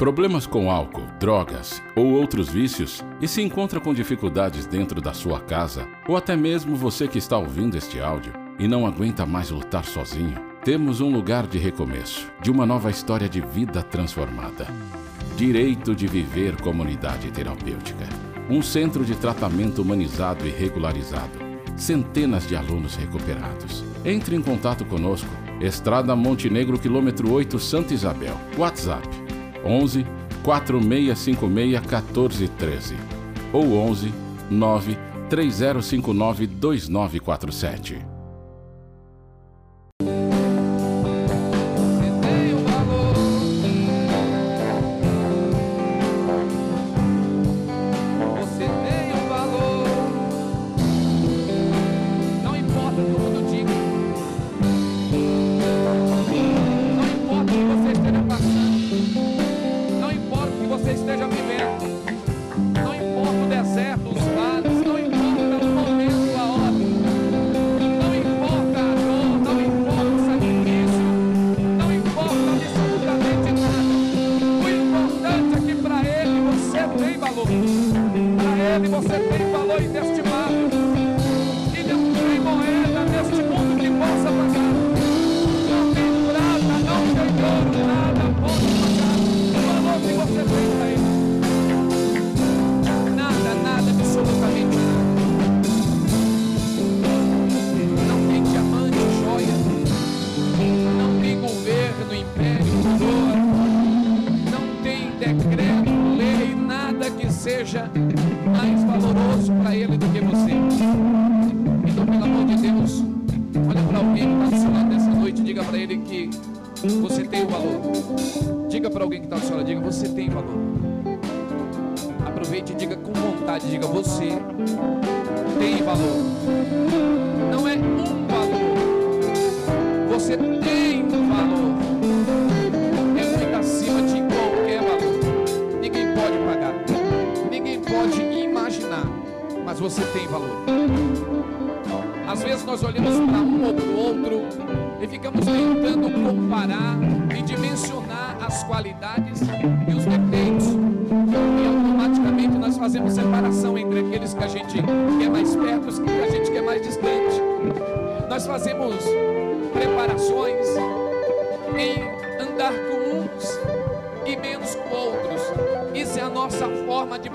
Problemas com álcool, drogas ou outros vícios e se encontra com dificuldades dentro da sua casa, ou até mesmo você que está ouvindo este áudio e não aguenta mais lutar sozinho, temos um lugar de recomeço, de uma nova história de vida transformada. Direito de Viver Comunidade Terapêutica. Um centro de tratamento humanizado e regularizado. Centenas de alunos recuperados. Entre em contato conosco. Estrada Montenegro, quilômetro 8, Santa Isabel. WhatsApp 11 4656 1413 ou 11 9 3059 2947.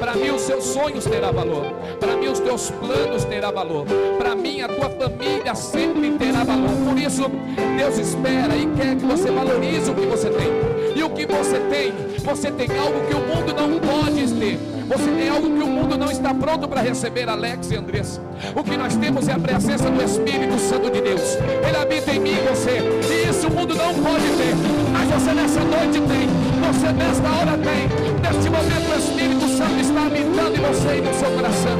Para mim os seus sonhos terá valor. Para mim os teus planos terá valor. Para mim a tua família sempre terá valor. Por isso Deus espera e quer que você valorize o que você tem. E o que você tem, você tem algo que o mundo não pode ter. Você tem algo que o mundo não está pronto para receber, Alex e Andressa. O que nós temos é a presença do Espírito Santo de Deus. Ele habita em mim e você. E isso o mundo não pode ter. Mas você nessa noite tem. Você nesta hora tem. Neste momento o Espírito está habitando em você e no seu coração.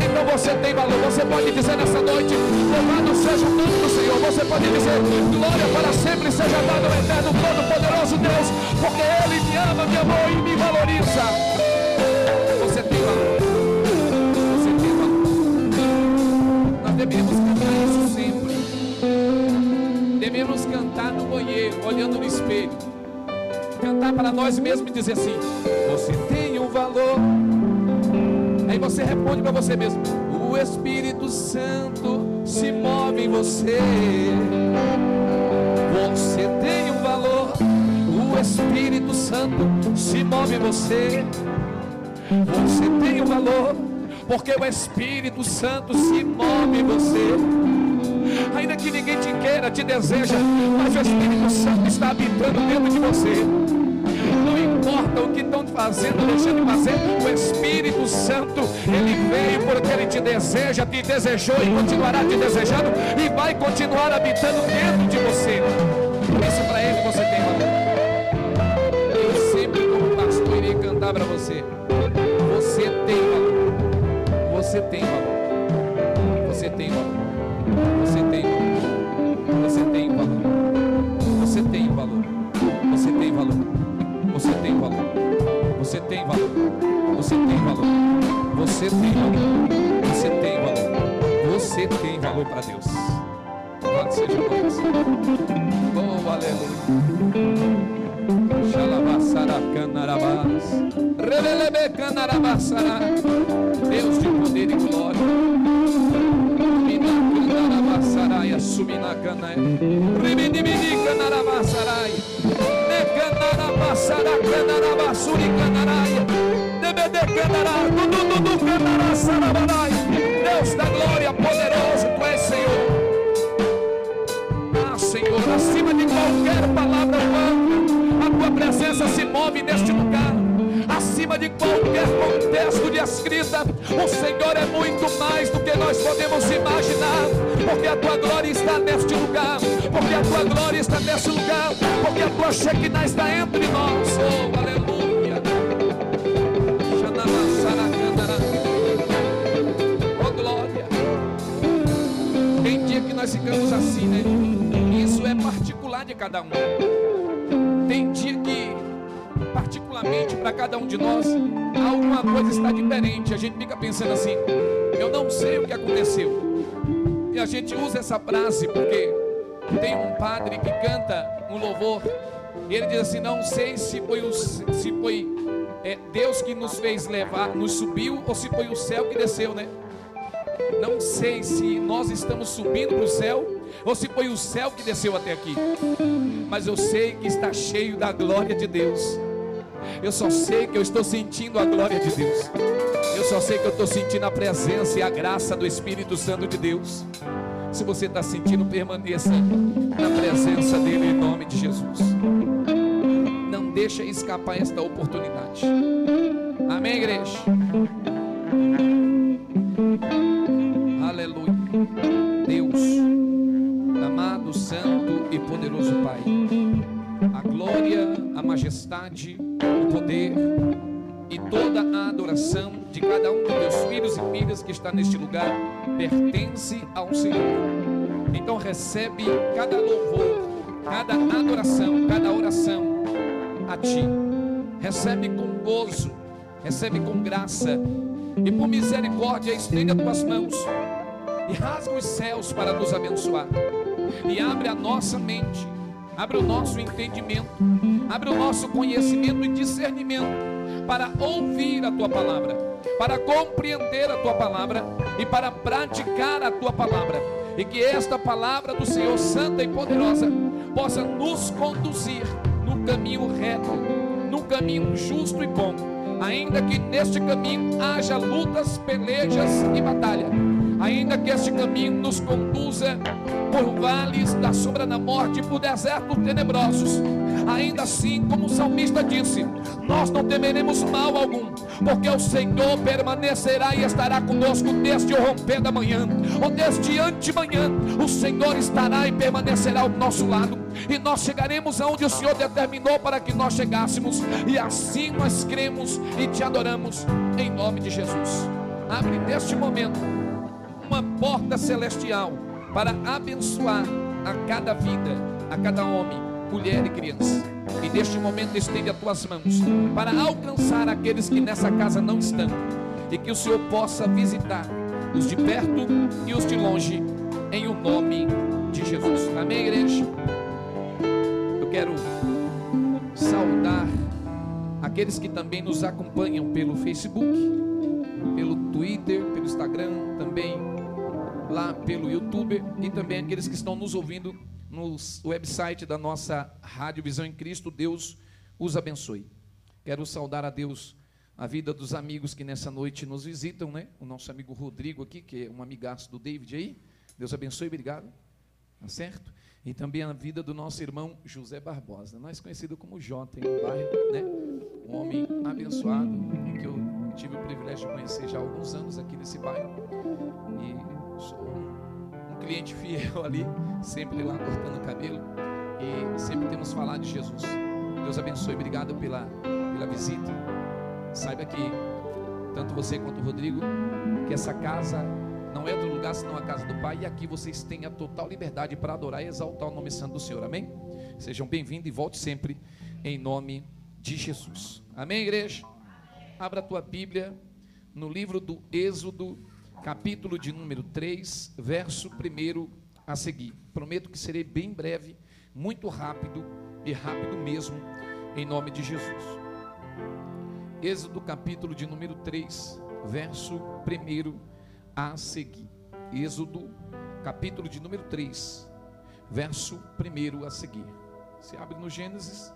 Então você tem valor. Você pode dizer nessa noite: Louvado seja o nome do Senhor. Você pode dizer: Glória para sempre seja dado ao eterno, todo-poderoso Deus. Porque Ele me ama, me amou e me valoriza. devemos cantar isso sempre. Devemos cantar no banheiro, olhando no espelho. Cantar para nós mesmos e dizer assim: Você tem um valor. Aí você responde para você mesmo: O Espírito Santo se move em você. Você tem um valor. O Espírito Santo se move em você. Você tem um valor porque o Espírito Santo se move em você. Ainda que ninguém te queira, te deseja, mas o Espírito Santo está habitando dentro de você importa o que estão fazendo, deixando fazer, o Espírito Santo, ele veio porque ele te deseja, te desejou e continuará te desejando e vai continuar habitando dentro de você. Isso para ele você tem valor. Eu sempre, como pastor, irei cantar para você: você tem valor. Você tem valor. tem valor. Você tem valor. Você tem valor. Você tem valor. Você tem valor para Deus. Louvado seja Deus. Oh, aleluia. Xalabassaracanarabás. Revelebecanarabassará. Deus de poder e glória. Minacanarabassaraia. Suminacanaia. Riminidicanarabassaraia. Necanarabasara Canarabasuri Canaraia, Debede Canará, Dudu Dudu Canarasarabarai, Deus da glória, poderoso, tu és Senhor. Ah, Senhor, acima de qualquer palavra humana, a tua presença se move neste lugar qualquer contexto de escrita. O Senhor é muito mais do que nós podemos imaginar, porque a tua glória está neste lugar, porque a tua glória está neste lugar, porque a tua Shekinah está entre nós. Oh, aleluia. Oh, glória. Tem dia que nós ficamos assim, né? Isso é particular de cada um. Para cada um de nós, alguma coisa está diferente. A gente fica pensando assim: eu não sei o que aconteceu. E a gente usa essa frase porque tem um padre que canta um louvor. E ele diz assim: não sei se foi, o, se foi é, Deus que nos fez levar, nos subiu, ou se foi o céu que desceu, né? Não sei se nós estamos subindo para o céu ou se foi o céu que desceu até aqui, mas eu sei que está cheio da glória de Deus. Eu só sei que eu estou sentindo a glória de Deus. Eu só sei que eu estou sentindo a presença e a graça do Espírito Santo de Deus. Se você está sentindo, permaneça na presença dele em nome de Jesus. Não deixa escapar esta oportunidade. Amém, igreja? Aleluia. Deus, amado, santo e poderoso Pai. A glória, a majestade, poder e toda a adoração de cada um dos meus filhos e filhas que está neste lugar pertence ao Senhor. Então recebe cada louvor, cada adoração, cada oração a Ti. Recebe com gozo, recebe com graça e por misericórdia estende as tuas mãos e rasga os céus para nos abençoar e abre a nossa mente abre o nosso entendimento, abre o nosso conhecimento e discernimento para ouvir a tua palavra, para compreender a tua palavra e para praticar a tua palavra. E que esta palavra do Senhor santa e poderosa possa nos conduzir no caminho reto, no caminho justo e bom, ainda que neste caminho haja lutas, pelejas e batalha ainda que este caminho nos conduza por vales da sombra da morte, por desertos tenebrosos, ainda assim, como o salmista disse, nós não temeremos mal algum, porque o Senhor permanecerá e estará conosco desde o romper da manhã, ou desde antemanhã, o Senhor estará e permanecerá ao nosso lado, e nós chegaremos aonde o Senhor determinou para que nós chegássemos, e assim nós cremos e te adoramos, em nome de Jesus. Abre neste momento uma porta celestial para abençoar a cada vida, a cada homem, mulher e criança. E neste momento estende as tuas mãos para alcançar aqueles que nessa casa não estão. E que o Senhor possa visitar os de perto e os de longe, em o nome de Jesus. Amém, igreja? Eu quero saudar aqueles que também nos acompanham pelo Facebook, pelo Twitter, pelo Instagram, também lá pelo YouTube e também aqueles que estão nos ouvindo no website da nossa Rádio Visão em Cristo. Deus os abençoe. Quero saudar a Deus a vida dos amigos que nessa noite nos visitam, né? O nosso amigo Rodrigo aqui, que é um amigaço do David aí. Deus abençoe, obrigado. Tá certo? E também a vida do nosso irmão José Barbosa, mais conhecido como Jota, em um bairro, né? Um homem abençoado, que eu tive o privilégio de conhecer já há alguns anos aqui nesse bairro. E sou um, cliente fiel ali, sempre lá cortando o cabelo e sempre temos falado de Jesus. Deus abençoe, obrigado pela, pela visita. Saiba que tanto você quanto o Rodrigo, que essa casa não é outro lugar senão a casa do Pai, e aqui vocês têm a total liberdade para adorar e exaltar o nome santo do Senhor, amém? Sejam bem-vindos e volte sempre em nome de Jesus, amém, igreja? Abra a tua Bíblia no livro do Êxodo, capítulo de número 3, verso 1 a seguir. Prometo que serei bem breve, muito rápido e rápido mesmo, em nome de Jesus. Êxodo capítulo de número 3, verso 1 a seguir. Êxodo capítulo de número 3, verso 1 a seguir. Você abre no Gênesis,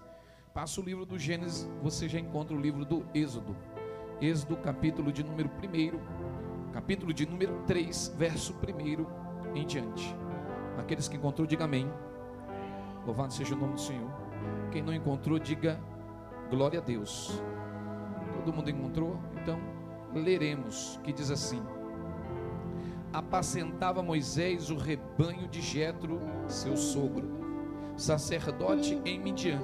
passa o livro do Gênesis, você já encontra o livro do Êxodo. Êxodo capítulo de número 1, capítulo de número 3, verso 1 em diante. Aqueles que encontrou, diga amém. Louvado seja o nome do Senhor. Quem não encontrou, diga glória a Deus. Todo mundo encontrou? Então, leremos, que diz assim: Apacentava Moisés o rebanho de Jetro, seu sogro, sacerdote em Midian,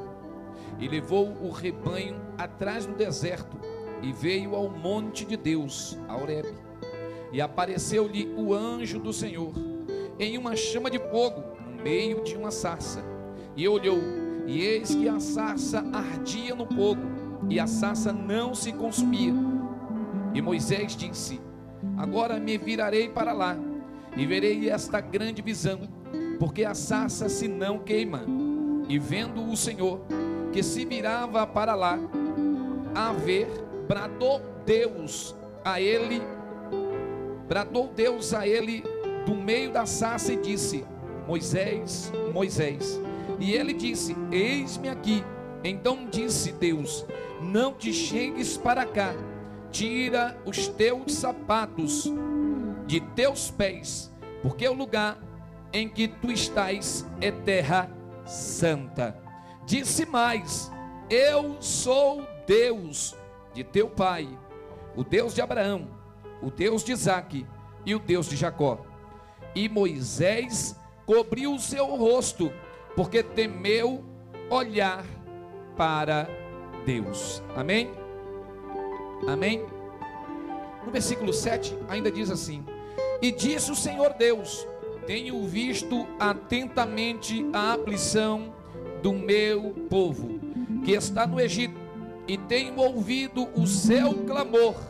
e levou o rebanho atrás no deserto, e veio ao monte de Deus, a Horeb. E apareceu-lhe o anjo do Senhor, em uma chama de fogo, no meio de uma sarça. E olhou, e eis que a sarça ardia no fogo, e a sarça não se consumia. E Moisés disse: Agora me virarei para lá e verei esta grande visão, porque a sarça se não queima. E vendo o Senhor que se virava para lá a ver, bradou Deus a ele, bradou Deus a ele do meio da sarça e disse: Moisés, Moisés. E ele disse: Eis-me aqui. Então disse Deus: não te chegues para cá, tira os teus sapatos de teus pés, porque o lugar em que tu estás é terra santa. Disse mais: Eu sou Deus de teu pai, o Deus de Abraão, o Deus de Isaque e o Deus de Jacó. E Moisés cobriu o seu rosto, porque temeu olhar para Deus. Amém? Amém? No versículo 7 ainda diz assim: E disse o Senhor Deus: Tenho visto atentamente a aflição do meu povo, que está no Egito, e tenho ouvido o seu clamor.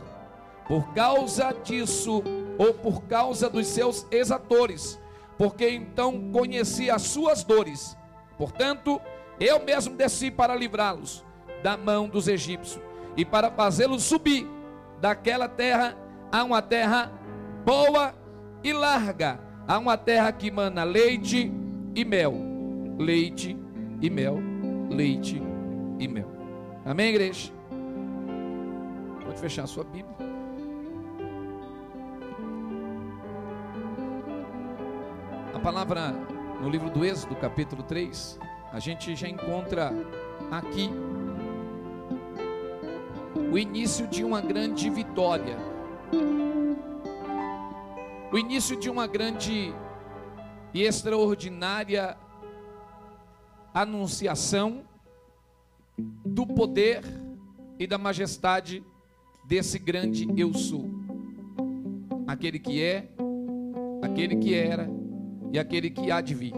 Por causa disso, ou por causa dos seus exatores, porque então conheci as suas dores. Portanto, eu mesmo desci para livrá-los da mão dos egípcios e para fazê-los subir daquela terra a uma terra boa e larga, a uma terra que mana leite e mel. Leite e mel, leite e mel. Amém, igreja? Pode fechar a sua Bíblia. Palavra no livro do Êxodo, capítulo 3, a gente já encontra aqui o início de uma grande vitória, o início de uma grande e extraordinária anunciação do poder e da majestade desse grande eu sou, aquele que é, aquele que era e aquele que há de vir,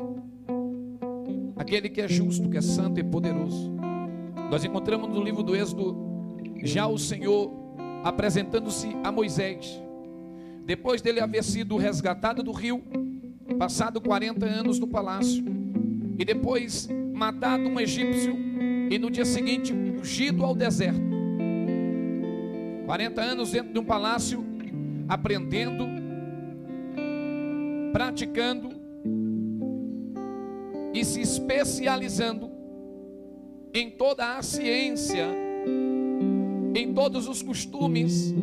aquele que é justo, que é santo e poderoso. Nós encontramos no livro do Êxodo já o Senhor apresentando-se a Moisés, depois dele haver sido resgatado do rio, passado 40 anos no palácio, e depois matado um egípcio, e no dia seguinte fugido ao deserto. 40 anos dentro de um palácio, aprendendo, praticando e se especializando em toda a ciência em todos os costumes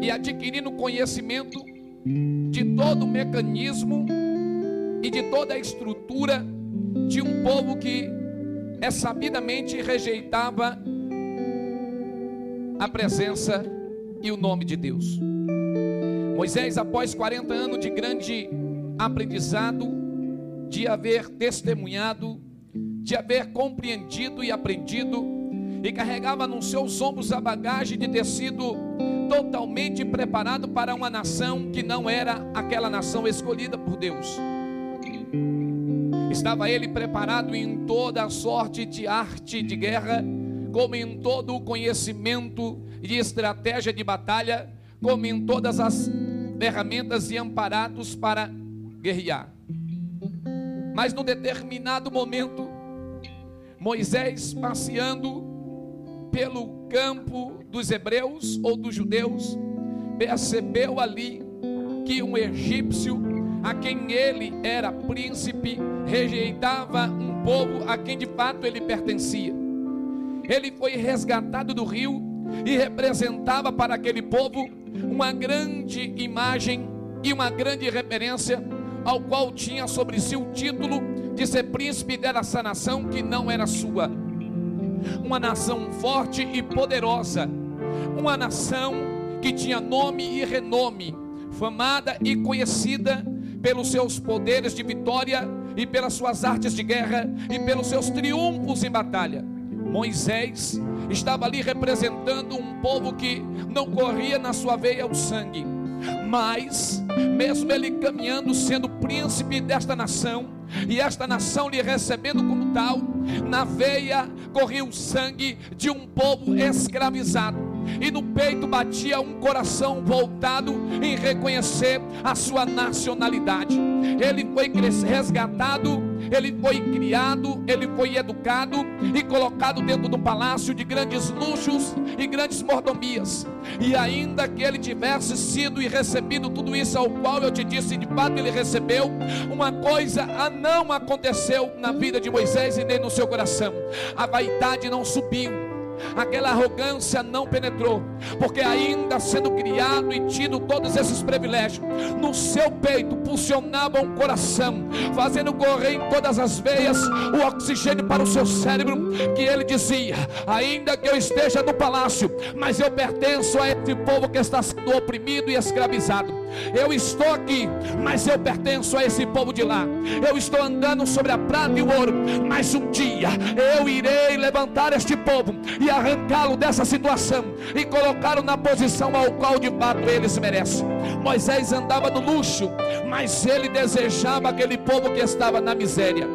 e adquirindo conhecimento de todo o mecanismo e de toda a estrutura de um povo que é sabidamente rejeitava a presença e o nome de Deus. Moisés, após 40 anos de grande aprendizado, de haver testemunhado, de haver compreendido e aprendido, e carregava nos seus ombros a bagagem de ter sido totalmente preparado para uma nação que não era aquela nação escolhida por Deus. Estava ele preparado em toda a sorte de arte de guerra, como em todo o conhecimento de estratégia de batalha, como em todas as ferramentas e amparados para guerrear. Mas no determinado momento, Moisés passeando pelo campo dos hebreus ou dos judeus, percebeu ali que um egípcio, a quem ele era príncipe, rejeitava um povo a quem de fato ele pertencia. Ele foi resgatado do rio e representava para aquele povo uma grande imagem e uma grande referência, ao qual tinha sobre si o título de ser príncipe dessa nação que não era sua. Uma nação forte e poderosa, uma nação que tinha nome e renome, famada e conhecida pelos seus poderes de vitória e pelas suas artes de guerra e pelos seus triunfos em batalha. Moisés estava ali representando um povo que não corria na sua veia o sangue, mas, mesmo ele caminhando, sendo príncipe desta nação, e esta nação lhe recebendo como tal, na veia corria o sangue de um povo escravizado e no peito batia um coração voltado em reconhecer a sua nacionalidade. Ele foi resgatado, ele foi criado, ele foi educado e colocado dentro do palácio de grandes luxos e grandes mordomias. E ainda que ele tivesse sido e recebido tudo isso ao qual eu te disse, de fato ele recebeu, uma coisa não aconteceu na vida de Moisés e nem no seu coração. A vaidade não subiu aquela arrogância não penetrou, porque ainda sendo criado e tido todos esses privilégios, no seu peito pulsionava um coração, fazendo correr em todas as veias o oxigênio para o seu cérebro, que ele dizia: ainda que eu esteja no palácio, mas eu pertenço a esse povo que está sendo oprimido e escravizado. Eu estou aqui, mas eu pertenço a esse povo de lá. Eu estou andando sobre a prata e o ouro, mas um dia eu irei levantar este povo e arrancá-lo dessa situação e colocá-lo na posição ao qual de fato eles merecem. Moisés andava no luxo, mas ele desejava aquele povo que estava na miséria.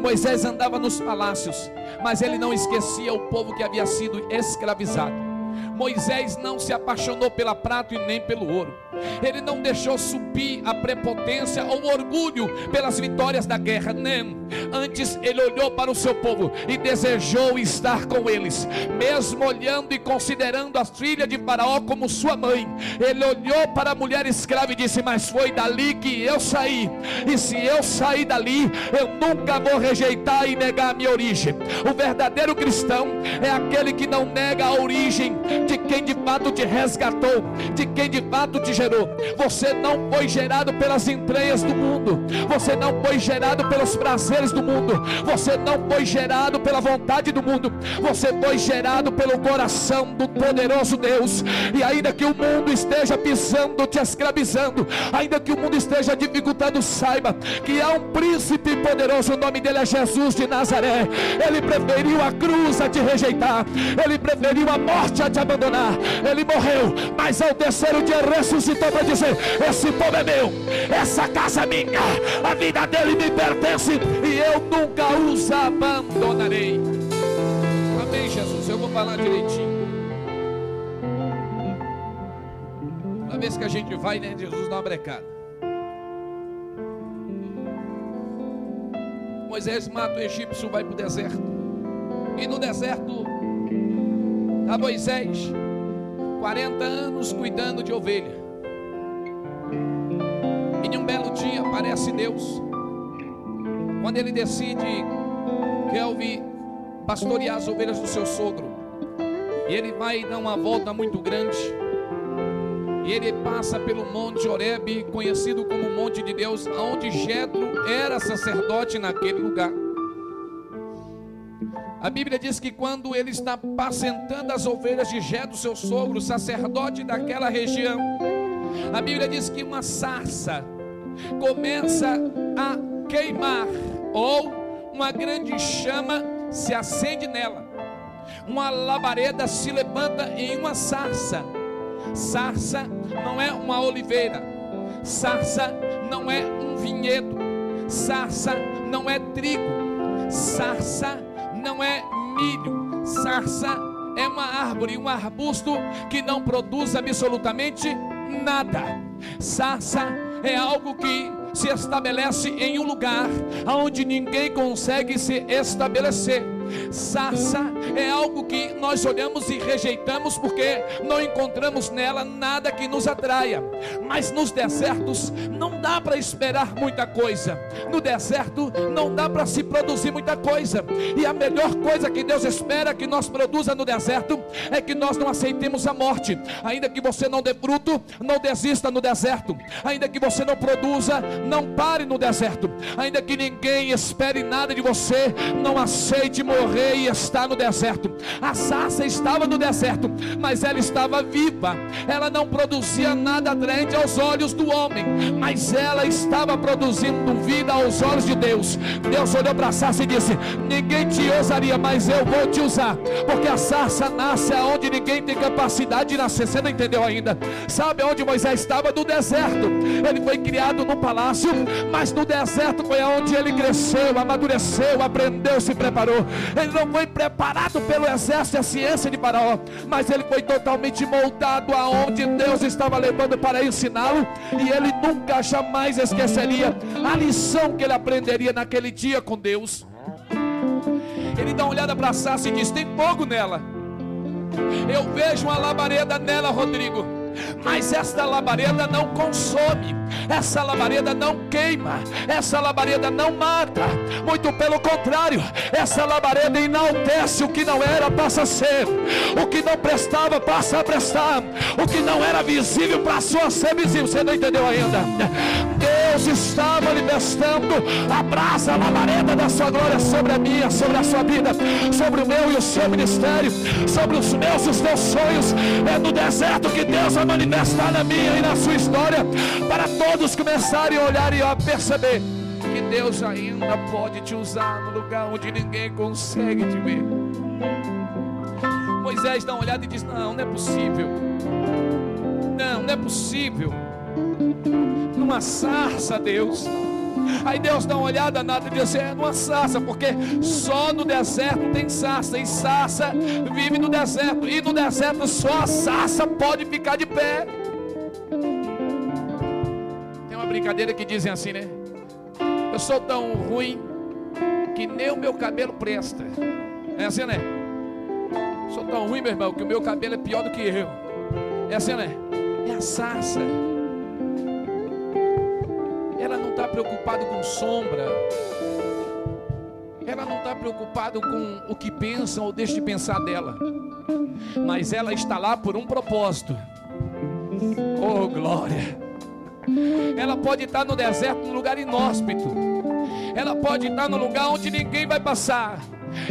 Moisés andava nos palácios, mas ele não esquecia o povo que havia sido escravizado. Moisés não se apaixonou pela prata e nem pelo ouro. Ele não deixou subir a prepotência ou o orgulho pelas vitórias da guerra, não. Antes ele olhou para o seu povo e desejou estar com eles, mesmo olhando e considerando a filha de Faraó como sua mãe. Ele olhou para a mulher escrava e disse: Mas foi dali que eu saí, e se eu sair dali, eu nunca vou rejeitar e negar a minha origem. O verdadeiro cristão é aquele que não nega a origem de quem de fato te resgatou, de quem de fato te gerou. Você não foi gerado pelas entranhas do mundo, você não foi gerado pelos prazeres do mundo, você não foi gerado pela vontade do mundo, você foi gerado pelo coração do poderoso Deus. E ainda que o mundo esteja pisando, te escravizando, ainda que o mundo esteja dificultando, saiba que há um príncipe poderoso, o nome dele é Jesus de Nazaré. Ele preferiu a cruz a te rejeitar, ele preferiu a morte a te abandonar. Ele morreu, mas ao terceiro dia ressuscitou para dizer: Esse povo é meu, essa casa é minha, a vida dele me pertence e eu nunca os abandonarei. Amém, Jesus. Eu vou falar direitinho. Uma vez que a gente vai, né? Jesus dá uma brecada. Moisés mata o egípcio, vai para o deserto. E no deserto a Moisés 40 anos cuidando de ovelha. E em um belo dia aparece Deus. Quando ele decide que Elvi pastorear as ovelhas do seu sogro. E ele vai dar uma volta muito grande. E ele passa pelo Monte Horebe, conhecido como Monte de Deus, onde Jetro era sacerdote naquele lugar. A Bíblia diz que quando ele está apacentando as ovelhas de Jetro, seu sogro, sacerdote daquela região, a Bíblia diz que uma sarça começa a queimar, ou uma grande chama se acende nela. Uma labareda se levanta em uma sarça. Sarça não é uma oliveira. Sarça não é um vinhedo. Sarça não é trigo. Sarça não é milho, sarça é uma árvore, um arbusto que não produz absolutamente nada. Sarça é algo que se estabelece em um lugar onde ninguém consegue se estabelecer. Sarça é algo que nós olhamos e rejeitamos porque não encontramos nela nada que nos atraia. Mas nos desertos não dá para esperar muita coisa. No deserto não dá para se produzir muita coisa. E a melhor coisa que Deus espera que nós produza no deserto é que nós não aceitemos a morte. Ainda que você não dê fruto, não desista no deserto. Ainda que você não produza, não pare no deserto. Ainda que ninguém espere nada de você, não aceite morrer e estar no deserto. A sarça estava no deserto, mas ela estava viva. Ela não produzia nada atraente aos olhos do homem, mas ela estava produzindo vida aos olhos de Deus. Deus olhou para a sarça e disse: Ninguém te usaria, mas eu vou te usar, porque a sarça nasce aonde ninguém tem capacidade de nascer. Você não entendeu ainda? Sabe onde Moisés estava? No deserto. Ele foi criado no palácio, mas no deserto foi aonde ele cresceu, amadureceu, aprendeu, se preparou. Ele não foi preparado pelo exército e a ciência de Faraó, mas ele foi totalmente moldado aonde Deus estava levando para ensiná-lo, e ele nunca jamais esqueceria a lição que ele aprenderia naquele dia com Deus. Ele dá uma olhada para a e diz: Tem fogo nela. Eu vejo uma labareda nela, Rodrigo mas esta labareda não consome, essa labareda não queima, essa labareda não mata, muito pelo contrário, essa labareda enaltece o que não era, passa a ser, o que não prestava, passa a prestar, o que não era visível, passou a ser visível. Você não entendeu ainda? Deus está manifestando a brasa, a labareda da sua glória sobre a minha, sobre a sua vida, sobre o meu e o seu ministério, sobre os meus e os teus sonhos. É no deserto que Deus vai manifestar na minha e na sua história, para todos começarem a olhar e a perceber que Deus ainda pode te usar no lugar onde ninguém consegue te ver. Moisés dá uma olhada e diz: Não, não é possível. Não, não é possível. Numa sarça, Deus. Aí Deus dá uma olhada nada e diz assim, é numa sarça, porque só no deserto tem sarça, e sarça vive no deserto, e no deserto só a sarça pode ficar de pé. Tem uma brincadeira que dizem assim, né? Eu sou tão ruim que nem o meu cabelo presta. É assim, né? Sou tão ruim, meu irmão, que o meu cabelo é pior do que eu. É assim, né? É a sarça preocupado com sombra. Ela não está preocupada com o que pensam ou deixa de pensar dela. Mas ela está lá por um propósito. Oh, glória! Ela pode estar no deserto, num lugar inóspito. Ela pode estar no lugar onde ninguém vai passar.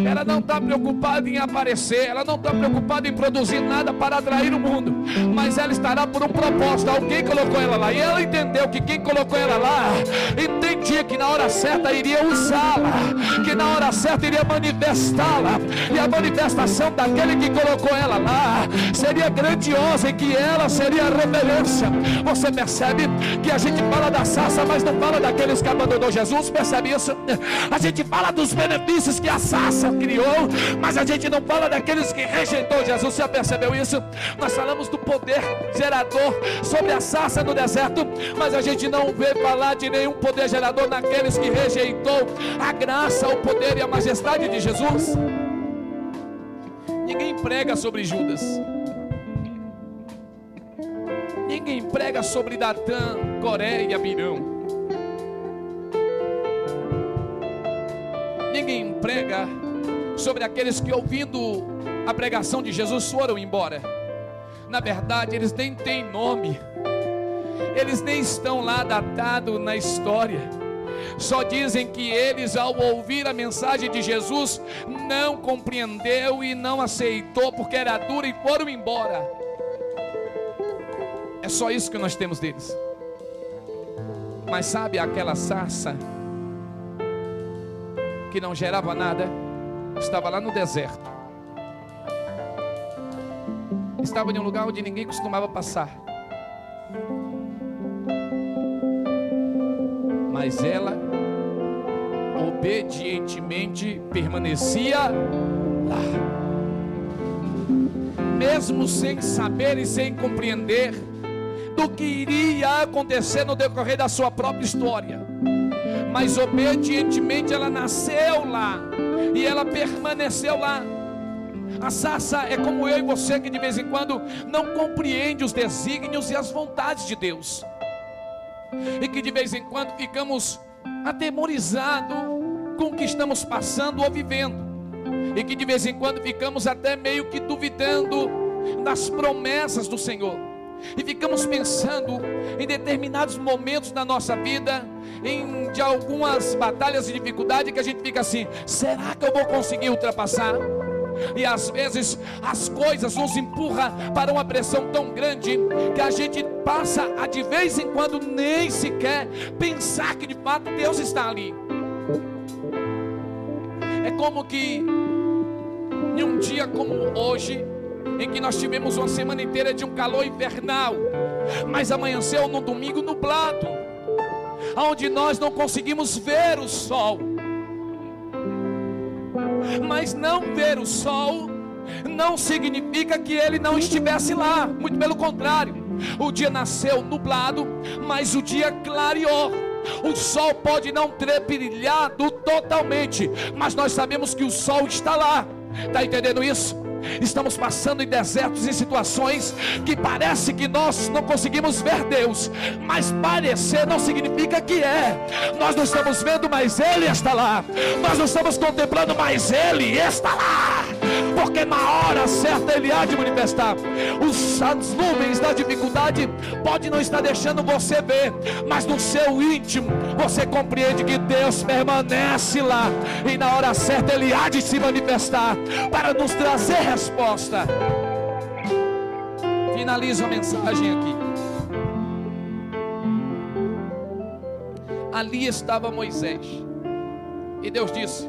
Ela não está preocupada em aparecer, ela não está preocupada em produzir nada para atrair o mundo, mas ela estará por um propósito. Alguém colocou ela lá, e ela entendeu que quem colocou ela lá entendia que na hora certa iria usá-la, que na hora certa iria manifestá-la, e a manifestação daquele que colocou ela lá seria grandiosa, e que ela seria a referência. Você percebe que a gente fala da sarça, mas não fala daqueles que abandonou Jesus? Percebe isso? A gente fala dos benefícios que a sarça raça criou, mas a gente não fala daqueles que rejeitou Jesus. Você percebeu isso? Nós falamos do poder gerador sobre a sarça no deserto, mas a gente não vê falar de nenhum poder gerador naqueles que rejeitou a graça, o poder e a majestade de Jesus. Ninguém prega sobre Judas. Ninguém prega sobre Datã, Coré e Abirão. Ninguém prega sobre aqueles que, ouvindo a pregação de Jesus, foram embora. Na verdade, eles nem têm nome, eles nem estão lá datados na história. Só dizem que eles, ao ouvir a mensagem de Jesus, não compreendeu e não aceitou porque era dura e foram embora. É só isso que nós temos deles. Mas sabe aquela sarça que não gerava nada? estava lá no deserto. Estava em um lugar onde ninguém costumava passar. Mas ela obedientemente permanecia lá. Mesmo sem saber e sem compreender do que iria acontecer no decorrer da sua própria história. Mas obedientemente ela nasceu lá e ela permaneceu lá. A sarça é como eu e você que de vez em quando não compreende os desígnios e as vontades de Deus. E que de vez em quando ficamos atemorizados com o que estamos passando ou vivendo. E que de vez em quando ficamos até meio que duvidando das promessas do Senhor. E ficamos pensando em determinados momentos da nossa vida, em de algumas batalhas e dificuldade que a gente fica assim: será que eu vou conseguir ultrapassar? E às vezes as coisas nos empurram para uma pressão tão grande que a gente passa a de vez em quando nem sequer pensar que de fato Deus está ali. É como que em um dia como hoje, em que nós tivemos uma semana inteira de um calor infernal, mas amanheceu num domingo nublado, onde nós não conseguimos ver o sol. Mas não ver o sol não significa que ele não estivesse lá, muito pelo contrário. O dia nasceu nublado, mas o dia clareou. O sol pode não ter brilhado totalmente, mas nós sabemos que o sol está lá. Está entendendo isso? Estamos passando em desertos, em situações que parece que nós não conseguimos ver Deus, mas parecer não significa que é. Nós não estamos vendo, mas Ele está lá. Nós não estamos contemplando, mas Ele está lá. Porque na hora certa Ele há de manifestar. Os, as nuvens da dificuldade pode não estar deixando você ver, mas no seu íntimo você compreende que Deus permanece lá e na hora certa Ele há de se manifestar para nos trazer resposta. Finalizo a mensagem aqui. Ali estava Moisés. E Deus disse: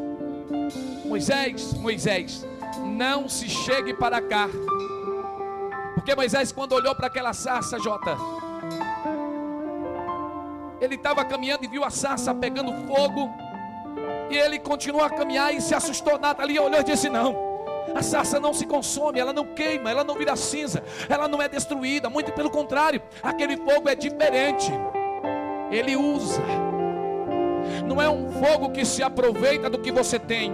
Moisés, Moisés, não se chegue para cá. Porque Moisés, quando olhou para aquela sarça, Jota, ele estava caminhando e viu a sarça pegando fogo. E ele continuou a caminhar e se assustou. ali olhou e disse: Não, a sarça não se consome, ela não queima, ela não vira cinza, ela não é destruída, muito pelo contrário, aquele fogo é diferente. Ele usa. Não é um fogo que se aproveita do que você tem,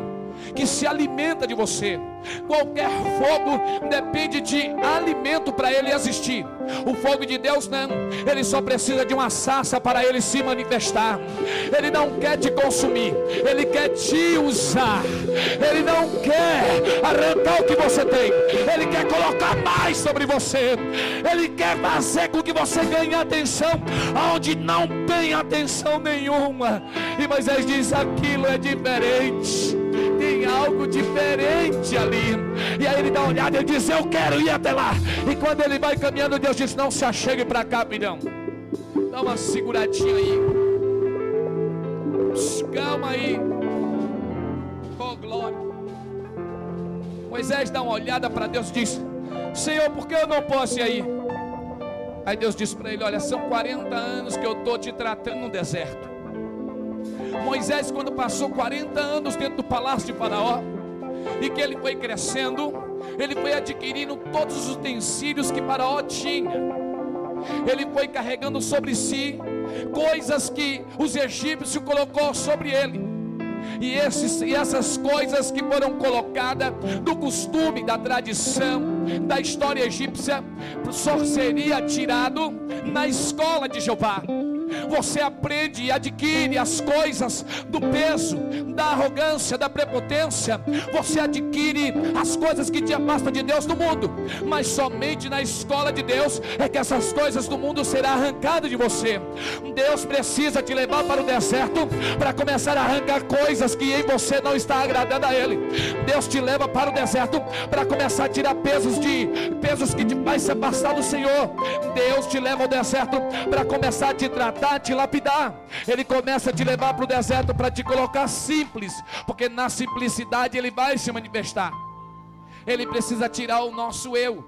que se alimenta de você. Qualquer fogo depende de alimento para ele existir. O fogo de Deus não, ele só precisa de uma sarça para ele se manifestar. Ele não quer te consumir, ele quer te usar. Ele não quer arrancar o que você tem, ele quer colocar mais sobre você. Ele quer fazer com que você ganhe atenção aonde não tem atenção nenhuma. E Moisés diz: aquilo é diferente tem algo diferente ali. E aí ele dá uma olhada e diz: Eu quero ir até lá. E quando ele vai caminhando, Deus diz: Não se achegue para cá, pilhão. Dá uma seguradinha aí. Calma aí. Oh, glória. Moisés dá uma olhada para Deus e diz: Senhor, por que eu não posso ir aí? Aí Deus diz para ele: Olha, são 40 anos que eu estou te tratando no deserto. Moisés, quando passou 40 anos dentro do palácio de Faraó, e que ele foi crescendo, ele foi adquirindo todos os utensílios que Faraó tinha. Ele foi carregando sobre si coisas que os egípcios colocou sobre ele. E, esses, e essas coisas que foram colocadas do costume, da tradição, da história egípcia, só seria tirado na escola de Jeová você aprende e adquire as coisas do peso, da arrogância, da prepotência. Você adquire as coisas que te afastam de Deus do mundo. Mas somente na escola de Deus é que essas coisas do mundo serão arrancadas de você. Deus precisa te levar para o deserto para começar a arrancar coisas que em você não está agradando a Ele. Deus te leva para o deserto para começar a tirar pesos de pesos que te vai se afastar do Senhor. Deus te leva ao deserto para começar a te tratar matar, te lapidar. Ele começa a te levar para o deserto para te colocar simples, porque na simplicidade ele vai se manifestar. Ele precisa tirar o nosso eu.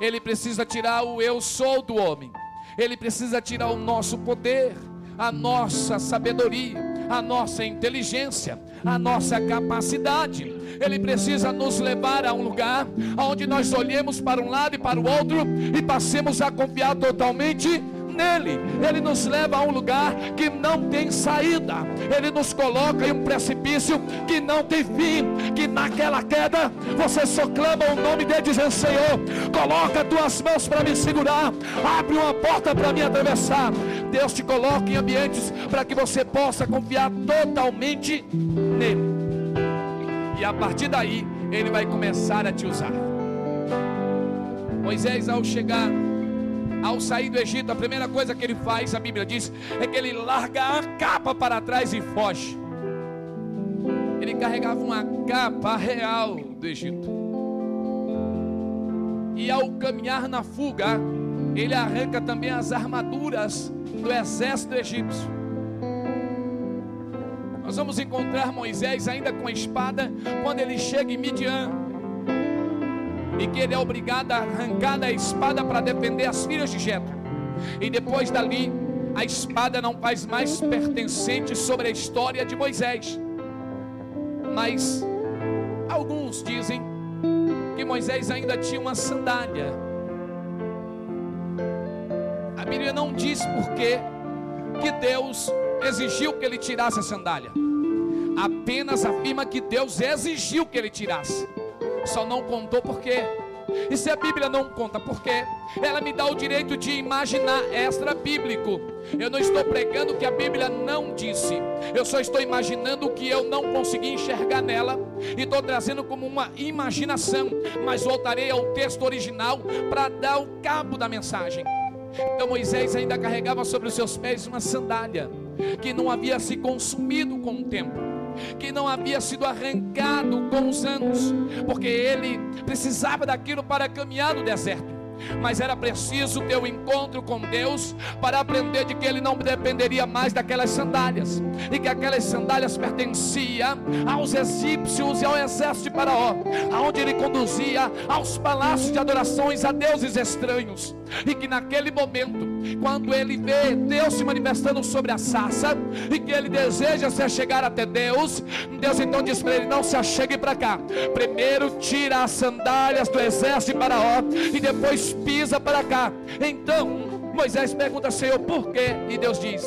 Ele precisa tirar o eu sou do homem. Ele precisa tirar o nosso poder, a nossa sabedoria, a nossa inteligência, a nossa capacidade. Ele precisa nos levar a um lugar onde nós olhemos para um lado e para o outro e passemos a confiar totalmente nele, ele nos leva a um lugar que não tem saída, ele nos coloca em um precipício que não tem fim, que naquela queda você só clama o nome dele dizendo: Senhor, coloca tuas mãos para me segurar, abre uma porta para me atravessar. Deus te coloca em ambientes para que você possa confiar totalmente nele. E a partir daí, ele vai começar a te usar. Moisés, ao chegar, ao sair do Egito, a primeira coisa que ele faz, a Bíblia diz, é que ele larga a capa para trás e foge. Ele carregava uma capa real do Egito. E ao caminhar na fuga, ele arranca também as armaduras do exército egípcio. Nós vamos encontrar Moisés ainda com a espada quando ele chega em Midian. E que ele é obrigado a arrancar a espada para defender as filhas de Jetro. E depois dali, a espada não faz mais pertencente sobre a história de Moisés. Mas alguns dizem que Moisés ainda tinha uma sandália. A Bíblia não diz por que que Deus exigiu que ele tirasse a sandália. Apenas afirma que Deus exigiu que ele tirasse. Só não contou por quê. E se a Bíblia não conta por quê, ela me dá o direito de imaginar extra bíblico. Eu não estou pregando o que a Bíblia não disse. Eu só estou imaginando o que eu não consegui enxergar nela e estou trazendo como uma imaginação, mas voltarei ao texto original para dar o cabo da mensagem. Então Moisés ainda carregava sobre os seus pés uma sandália que não havia se consumido com o tempo, que não havia sido arrancado com os anos, porque ele precisava daquilo para caminhar no deserto. Mas era preciso ter um encontro com Deus para aprender de que ele não dependeria mais daquelas sandálias e que aquelas sandálias pertenciam aos egípcios e ao exército de Faraó, aonde ele conduzia aos palácios de adorações a deuses estranhos e que naquele momento, quando ele vê Deus se manifestando sobre a sarça e que ele deseja se chegar até Deus, Deus então diz para ele: não se achegue para cá, primeiro tira as sandálias do exército de Faraó e depois pisa para cá. Então Moisés pergunta, Senhor, por quê? E Deus diz: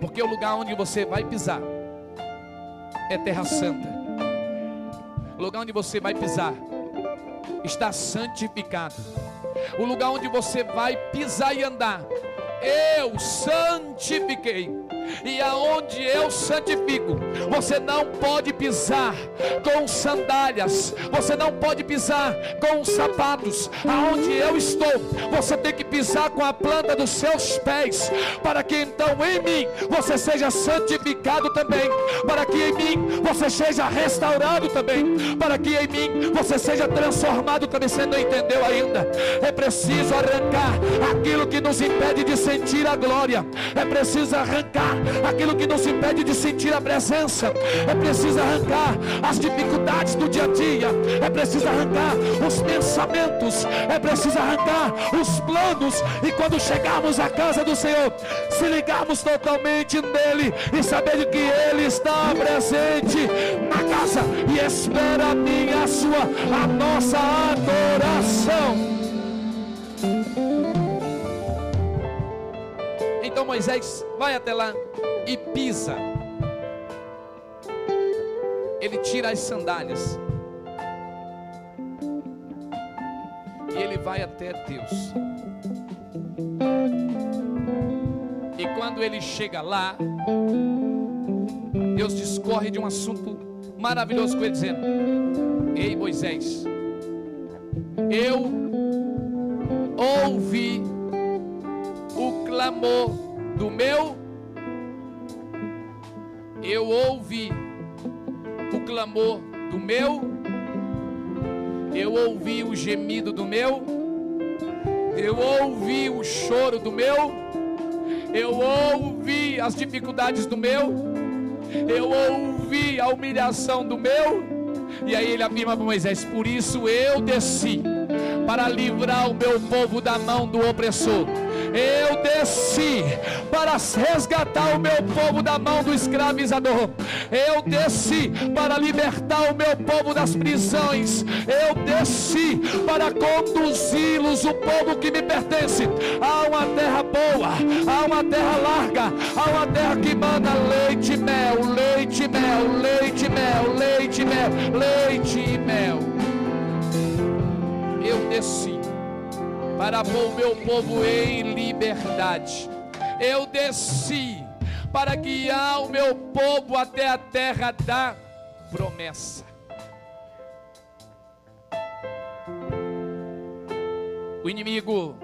Porque o lugar onde você vai pisar é terra santa. O lugar onde você vai pisar está santificado. O lugar onde você vai pisar e andar, eu santifiquei e aonde eu santifico, você não pode pisar com sandálias, você não pode pisar com sapatos. Aonde eu estou, você tem que pisar com a planta dos seus pés, para que então em mim você seja santificado também, para que em mim você seja restaurado também, para que em mim você seja transformado também. Você não entendeu ainda? É preciso arrancar aquilo que nos impede de sentir a glória, é preciso arrancar aquilo que nos impede de sentir a presença. É preciso arrancar as dificuldades do dia a dia, é preciso arrancar os pensamentos, é preciso arrancar os planos. E quando chegarmos à casa do Senhor, se ligarmos totalmente nele e saber que Ele está presente na casa e espera a minha, a sua, a nossa adoração. Então Moisés vai até lá e pisa. Ele tira as sandálias. E ele vai até Deus. E quando ele chega lá, Deus discorre de um assunto maravilhoso com ele, dizendo: Ei Moisés, eu ouvi o clamor meu eu ouvi o clamor do meu, eu ouvi o gemido do meu, eu ouvi o choro do meu, eu ouvi as dificuldades do meu, eu ouvi a humilhação do meu, e aí ele afirma para Moisés: Por isso eu desci para livrar o meu povo da mão do opressor Eu desci para resgatar o meu povo da mão do escravizador. Eu desci para libertar o meu povo das prisões. Eu desci para conduzi-los, o povo que me pertence, a uma terra boa, a uma terra larga, a uma terra que manda leite e mel, leite e mel, leite e mel, leite e mel, leite e mel. Eu desci para pôr o meu povo em liberdade. Eu desci para guiar o meu povo até a terra da promessa. O inimigo,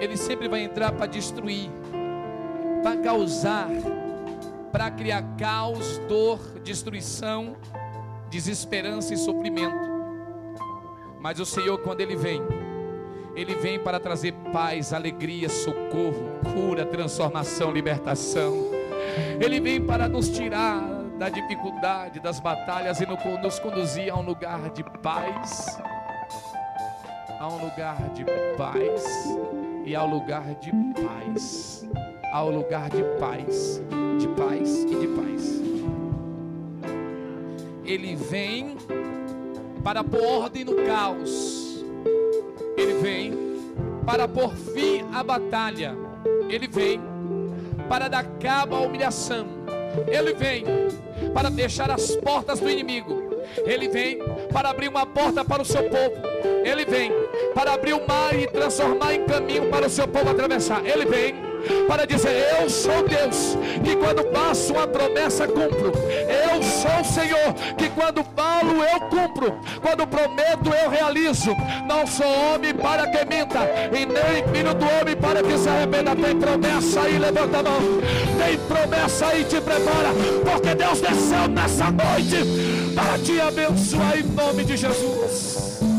ele sempre vai entrar para destruir, para causar, para criar caos, dor, destruição, desesperança e sofrimento. Mas o Senhor, quando Ele vem, Ele vem para trazer paz, alegria, socorro, cura, transformação, libertação. Ele vem para nos tirar da dificuldade, das batalhas e nos conduzir a um lugar de paz a um lugar de paz e ao lugar de paz, ao lugar de paz, de paz e de paz. Ele vem para pôr ordem no caos. Vem para pôr fim à batalha. Ele vem para dar cabo à humilhação. Ele vem para deixar as portas do inimigo. Ele vem para abrir uma porta para o seu povo. Ele vem para abrir o mar e transformar em caminho para o seu povo atravessar. Ele vem para dizer: Eu sou Deus, que quando passo uma promessa cumpro. Eu sou o Senhor, que quando falo eu cumpro. Quando prometo eu realizo. Não sou homem para que minta, e nem filho do homem para que se arrependa. Tem promessa aí, levanta a mão. Tem promessa aí, te prepara, porque Deus desceu nessa noite para te abençoar em nome de Jesus.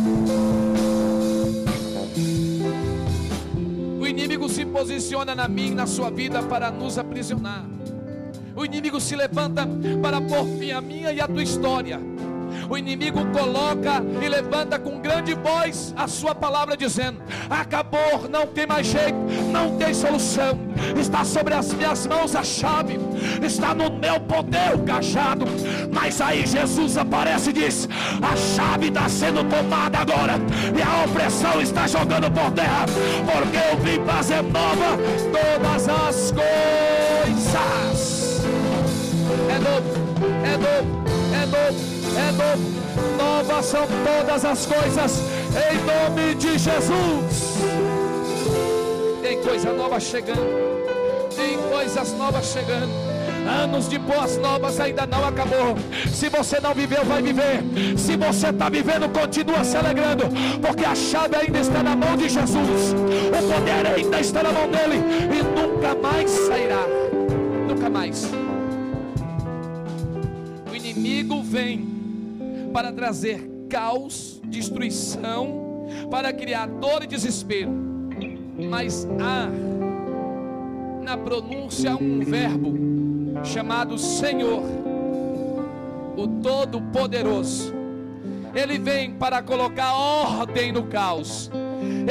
Inimigo se posiciona na e na sua vida para nos aprisionar. O inimigo se levanta para pôr fim à minha e à tua história. O inimigo coloca e levanta com grande voz a sua palavra, dizendo: Acabou, não tem mais jeito, não tem solução. Está sobre as minhas mãos a chave, está no meu poder o cajado. Mas aí Jesus aparece e diz: A chave está sendo tomada agora, e a opressão está jogando por terra, porque eu vim fazer nova todas as coisas. É novo, é novo, é novo é novo. Novas são todas as coisas, em nome de Jesus. Tem coisa nova chegando, tem coisas novas chegando. Anos de boas novas ainda não acabou. Se você não viveu, vai viver. Se você está vivendo, continua se alegrando, porque a chave ainda está na mão de Jesus. O poder ainda está na mão dele e nunca mais sairá. Nunca mais. O inimigo vem para trazer caos, destruição, para criar dor e desespero. Mas há na pronúncia um verbo chamado Senhor, o Todo-Poderoso. Ele vem para colocar ordem no caos.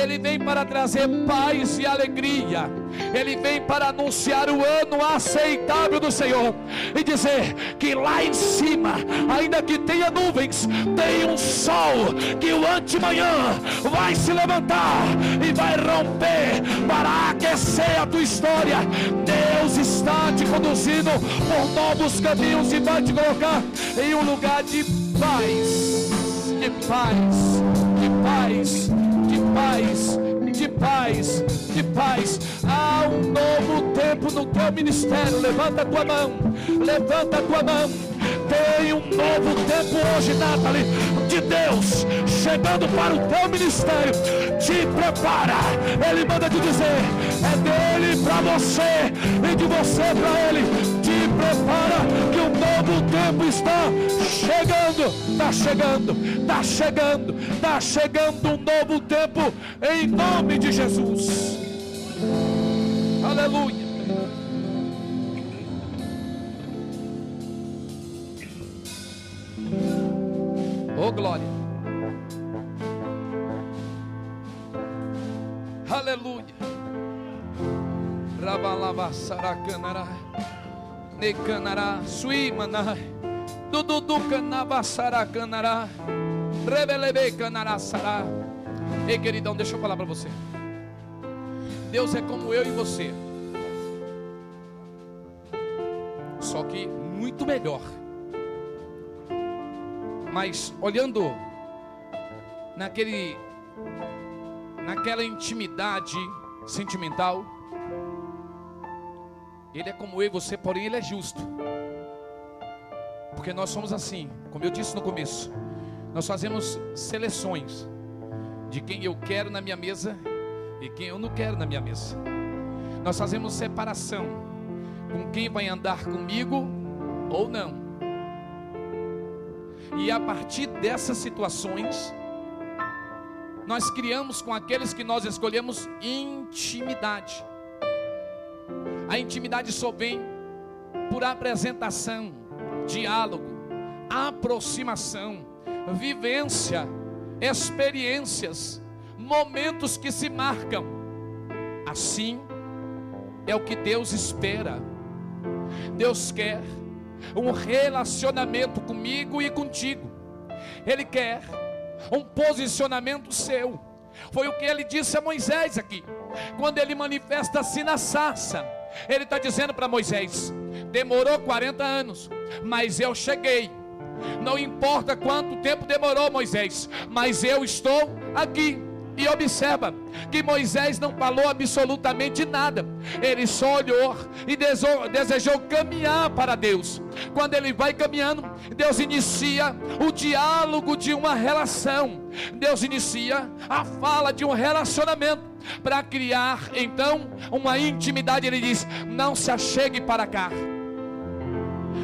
Ele vem para trazer paz e alegria. Ele vem para anunciar o ano aceitável do Senhor e dizer que lá em cima, ainda que tenha nuvens, tem um sol que o antemanhã vai se levantar e vai romper para aquecer a tua história. Deus está te conduzindo por novos caminhos e vai te colocar em um lugar de paz, de paz, de paz paz, de paz, de paz. Há um novo tempo no teu ministério. Levanta a tua mão, levanta a tua mão. Tem um novo tempo hoje, Nathalie, de Deus chegando para o teu ministério. Te prepara. Ele manda te dizer: é dele para você e de você para ele prepara que novo tempo está chegando, está chegando, está chegando, está chegando um novo tempo em nome de Jesus. Aleluia. Oh glória. Aleluia. Rabalava saracanara. Necanara. Suimana. Dududu canava saracanara. Rebelebe canara sará. Ei, queridão, deixa eu falar para você. Deus é como eu e você. Só que muito melhor. Mas olhando naquele naquela intimidade sentimental, ele é como eu e você, porém ele é justo. Porque nós somos assim, como eu disse no começo. Nós fazemos seleções de quem eu quero na minha mesa e quem eu não quero na minha mesa. Nós fazemos separação com quem vai andar comigo ou não. E a partir dessas situações, nós criamos com aqueles que nós escolhemos intimidade. A intimidade só vem por apresentação, diálogo, aproximação, vivência, experiências, momentos que se marcam. Assim é o que Deus espera. Deus quer um relacionamento comigo e contigo. Ele quer um posicionamento seu. Foi o que ele disse a Moisés aqui, quando ele manifesta-se na sarça. Ele está dizendo para Moisés: demorou 40 anos, mas eu cheguei. Não importa quanto tempo demorou, Moisés, mas eu estou aqui. E observa que Moisés não falou absolutamente nada, ele só olhou e desejou caminhar para Deus. Quando ele vai caminhando, Deus inicia o diálogo de uma relação, Deus inicia a fala de um relacionamento para criar então uma intimidade. Ele diz: Não se achegue para cá.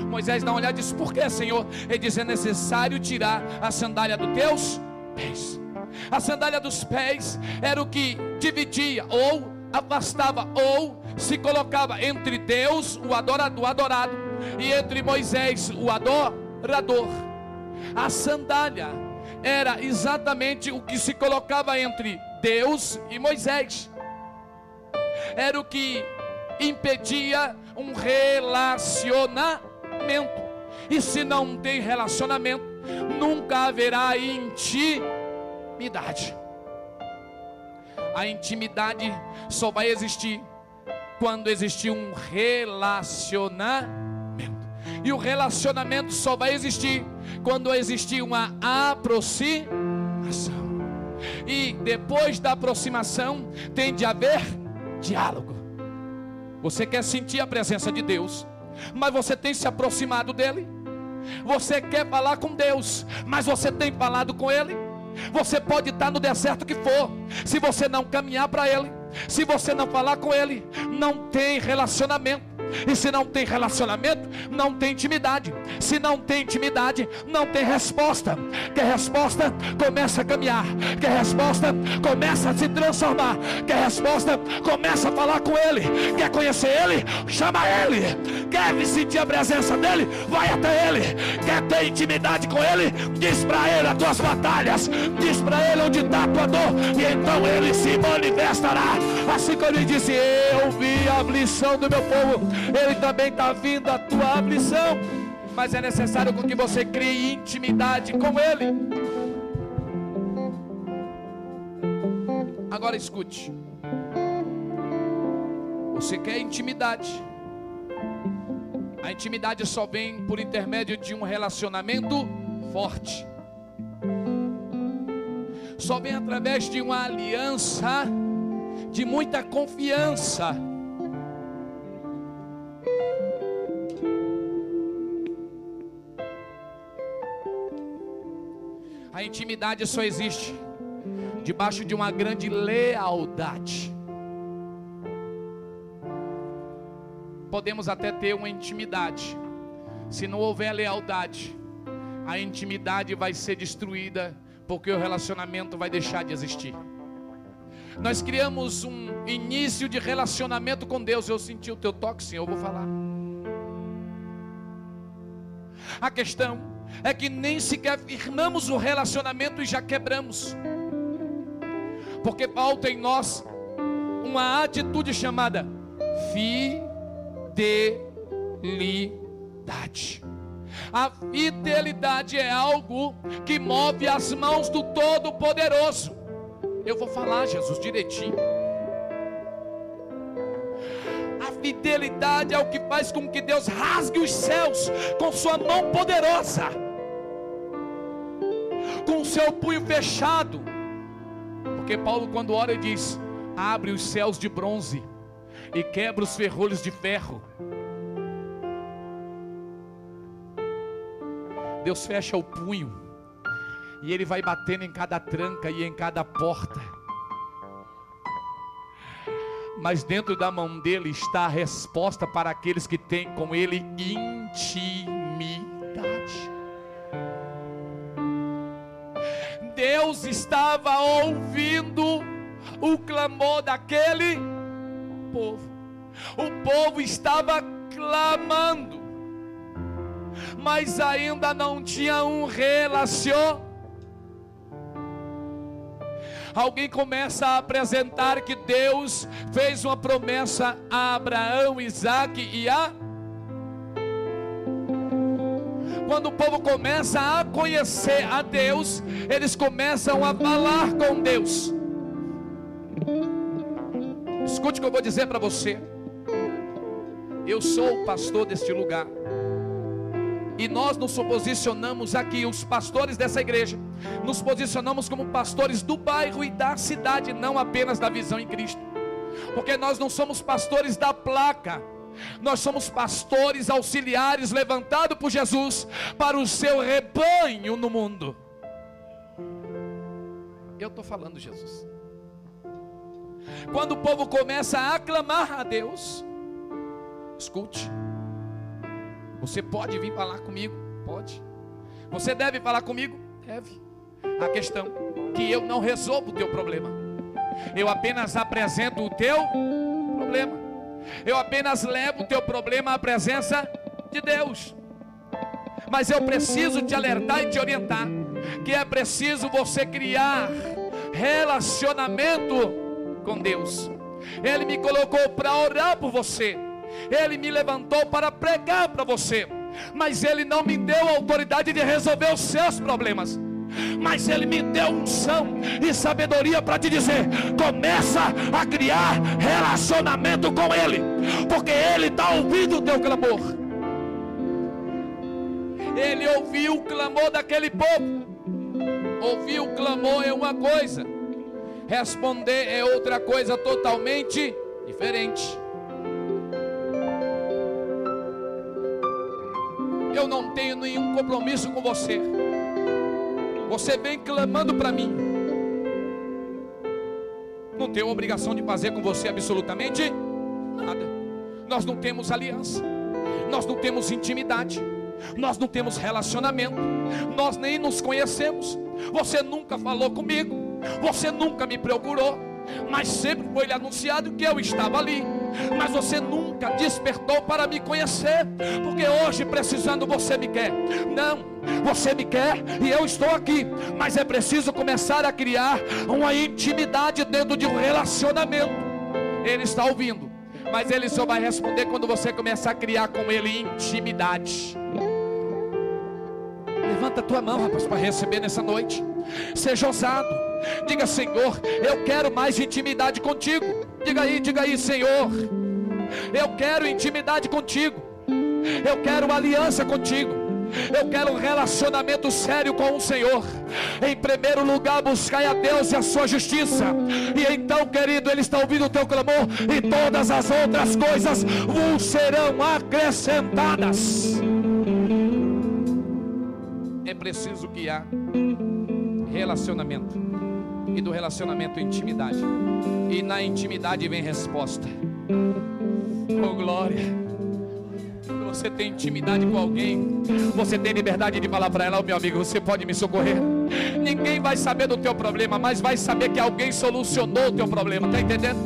Moisés dá uma olhada e diz: Por que, Senhor? Ele diz: É necessário tirar a sandália dos teus pés. A sandália dos pés era o que dividia ou afastava ou se colocava entre Deus, o adorado, o adorado, e entre Moisés, o adorador. A sandália era exatamente o que se colocava entre Deus e Moisés. Era o que impedia um relacionamento. E se não tem relacionamento, nunca haverá intimidade. A intimidade só vai existir quando existir um relacionamento. E o relacionamento só vai existir quando existir uma aproximação. E depois da aproximação tem de haver diálogo. Você quer sentir a presença de Deus, mas você tem se aproximado dele. Você quer falar com Deus, mas você tem falado com ele. Você pode estar no deserto que for, se você não caminhar para Ele, se você não falar com Ele, não tem relacionamento. E se não tem relacionamento, não tem intimidade. Se não tem intimidade, não tem resposta. Quer resposta? Começa a caminhar. Quer resposta? Começa a se transformar. Quer resposta? Começa a falar com Ele. Quer conhecer Ele? Chama Ele. Quer sentir a presença dEle? Vai até Ele. Quer ter intimidade com Ele? Diz para Ele as tuas batalhas. Diz para Ele onde está a tua dor. E então Ele se manifestará. Assim como Ele disse: Eu vi a aflição do meu povo ele também está vindo a tua aflição. Mas é necessário que você crie intimidade com Ele. Agora escute. Você quer intimidade. A intimidade só vem por intermédio de um relacionamento forte. Só vem através de uma aliança de muita confiança. A intimidade só existe debaixo de uma grande lealdade. Podemos até ter uma intimidade, se não houver lealdade, a intimidade vai ser destruída, porque o relacionamento vai deixar de existir. Nós criamos um início de relacionamento com Deus. Eu senti o teu toque, sim, eu vou falar. A questão é que nem sequer firmamos o relacionamento e já quebramos. Porque falta em nós uma atitude chamada fidelidade. A fidelidade é algo que move as mãos do Todo-Poderoso. Eu vou falar, Jesus, direitinho. A fidelidade é o que faz com que Deus rasgue os céus com sua mão poderosa, com o seu punho fechado. Porque Paulo, quando ora, diz: abre os céus de bronze e quebra os ferrolhos de ferro. Deus fecha o punho e Ele vai batendo em cada tranca e em cada porta. Mas dentro da mão dele está a resposta para aqueles que têm com Ele intimidade. Deus estava ouvindo o clamor daquele povo. O povo estava clamando mas ainda não tinha um relacionamento. Alguém começa a apresentar que Deus fez uma promessa a Abraão, Isaac e a. Quando o povo começa a conhecer a Deus, eles começam a falar com Deus. Escute o que eu vou dizer para você. Eu sou o pastor deste lugar. E nós nos posicionamos aqui, os pastores dessa igreja, nos posicionamos como pastores do bairro e da cidade, não apenas da visão em Cristo. Porque nós não somos pastores da placa, nós somos pastores auxiliares levantados por Jesus para o seu rebanho no mundo. Eu estou falando, Jesus. Quando o povo começa a aclamar a Deus, escute. Você pode vir falar comigo? Pode. Você deve falar comigo? Deve. A questão que eu não resolvo o teu problema. Eu apenas apresento o teu problema. Eu apenas levo o teu problema à presença de Deus. Mas eu preciso te alertar e te orientar que é preciso você criar relacionamento com Deus. Ele me colocou para orar por você. Ele me levantou para pregar para você, mas Ele não me deu autoridade de resolver os seus problemas. Mas Ele me deu unção e sabedoria para te dizer: começa a criar relacionamento com Ele, porque Ele está ouvindo o teu clamor. Ele ouviu o clamor daquele povo. Ouvir o clamor é uma coisa, responder é outra coisa totalmente diferente. Eu não tenho nenhum compromisso com você. Você vem clamando para mim. Não tenho obrigação de fazer com você absolutamente nada. Nós não temos aliança. Nós não temos intimidade. Nós não temos relacionamento. Nós nem nos conhecemos. Você nunca falou comigo. Você nunca me procurou mas sempre foi lhe anunciado que eu estava ali. Mas você nunca despertou para me conhecer, porque hoje precisando você me quer. Não, você me quer e eu estou aqui, mas é preciso começar a criar uma intimidade dentro de um relacionamento. Ele está ouvindo, mas ele só vai responder quando você começar a criar com ele intimidade. Levanta a tua mão, rapaz, para receber nessa noite. Seja ousado. Diga, Senhor, eu quero mais intimidade contigo. Diga aí, diga aí, Senhor. Eu quero intimidade contigo. Eu quero aliança contigo. Eu quero um relacionamento sério com o Senhor. Em primeiro lugar, buscai a Deus e a sua justiça. E então, querido, Ele está ouvindo o teu clamor. E todas as outras coisas vos serão acrescentadas. É preciso que há relacionamento. E do relacionamento, intimidade. E na intimidade vem resposta. Oh glória você tem intimidade com alguém, você tem liberdade de falar para ela, oh, meu amigo, você pode me socorrer. Ninguém vai saber do teu problema, mas vai saber que alguém solucionou o teu problema, está entendendo?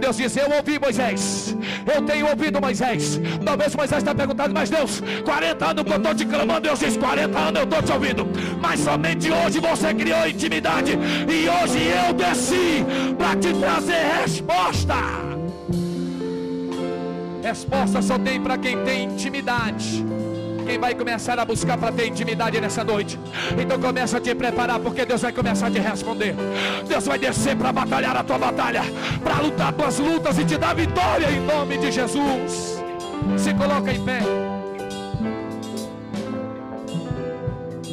Deus diz: Eu ouvi Moisés, eu tenho ouvido Moisés. Talvez Moisés tenha perguntado, mas Deus, 40 anos que eu estou te clamando, Deus diz: 40 anos eu estou te ouvindo, mas somente hoje você criou intimidade, e hoje eu desci para te trazer resposta. Resposta só tem para quem tem intimidade. Quem vai começar a buscar para ter intimidade nessa noite? Então começa a te preparar, porque Deus vai começar a te responder. Deus vai descer para batalhar a tua batalha, para lutar tuas lutas e te dar vitória em nome de Jesus. Se coloca em pé.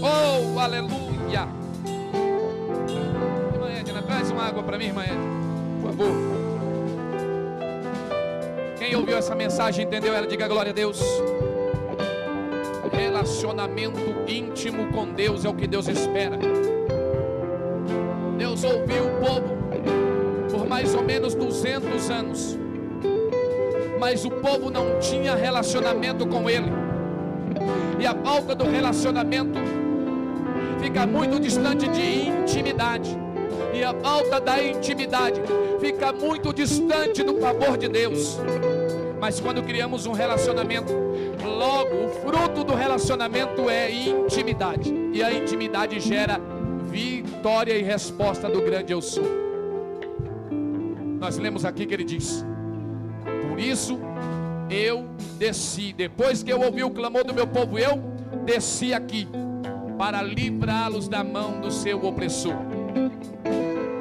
Oh, aleluia. Irmã Edna, traz uma água para mim, irmã Edna, por favor. Quem ouviu essa mensagem, entendeu ela, diga glória a Deus. Relacionamento íntimo com Deus é o que Deus espera. Deus ouviu o povo por mais ou menos 200 anos, mas o povo não tinha relacionamento com Ele, e a falta do relacionamento fica muito distante de intimidade. E a falta da intimidade fica muito distante do favor de Deus. Mas quando criamos um relacionamento, logo o fruto do relacionamento é intimidade. E a intimidade gera vitória e resposta do grande eu sou. Nós lemos aqui que ele diz: Por isso eu desci, depois que eu ouvi o clamor do meu povo, eu desci aqui para livrá-los da mão do seu opressor.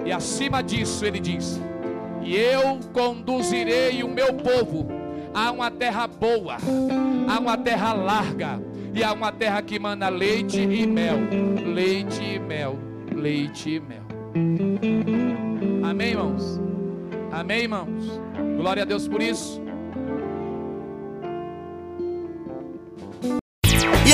E acima disso, ele diz: E eu conduzirei o meu povo a uma terra boa, a uma terra larga, e a uma terra que manda leite e mel. Leite e mel, leite e mel. Amém, irmãos? Amém, irmãos? Glória a Deus por isso.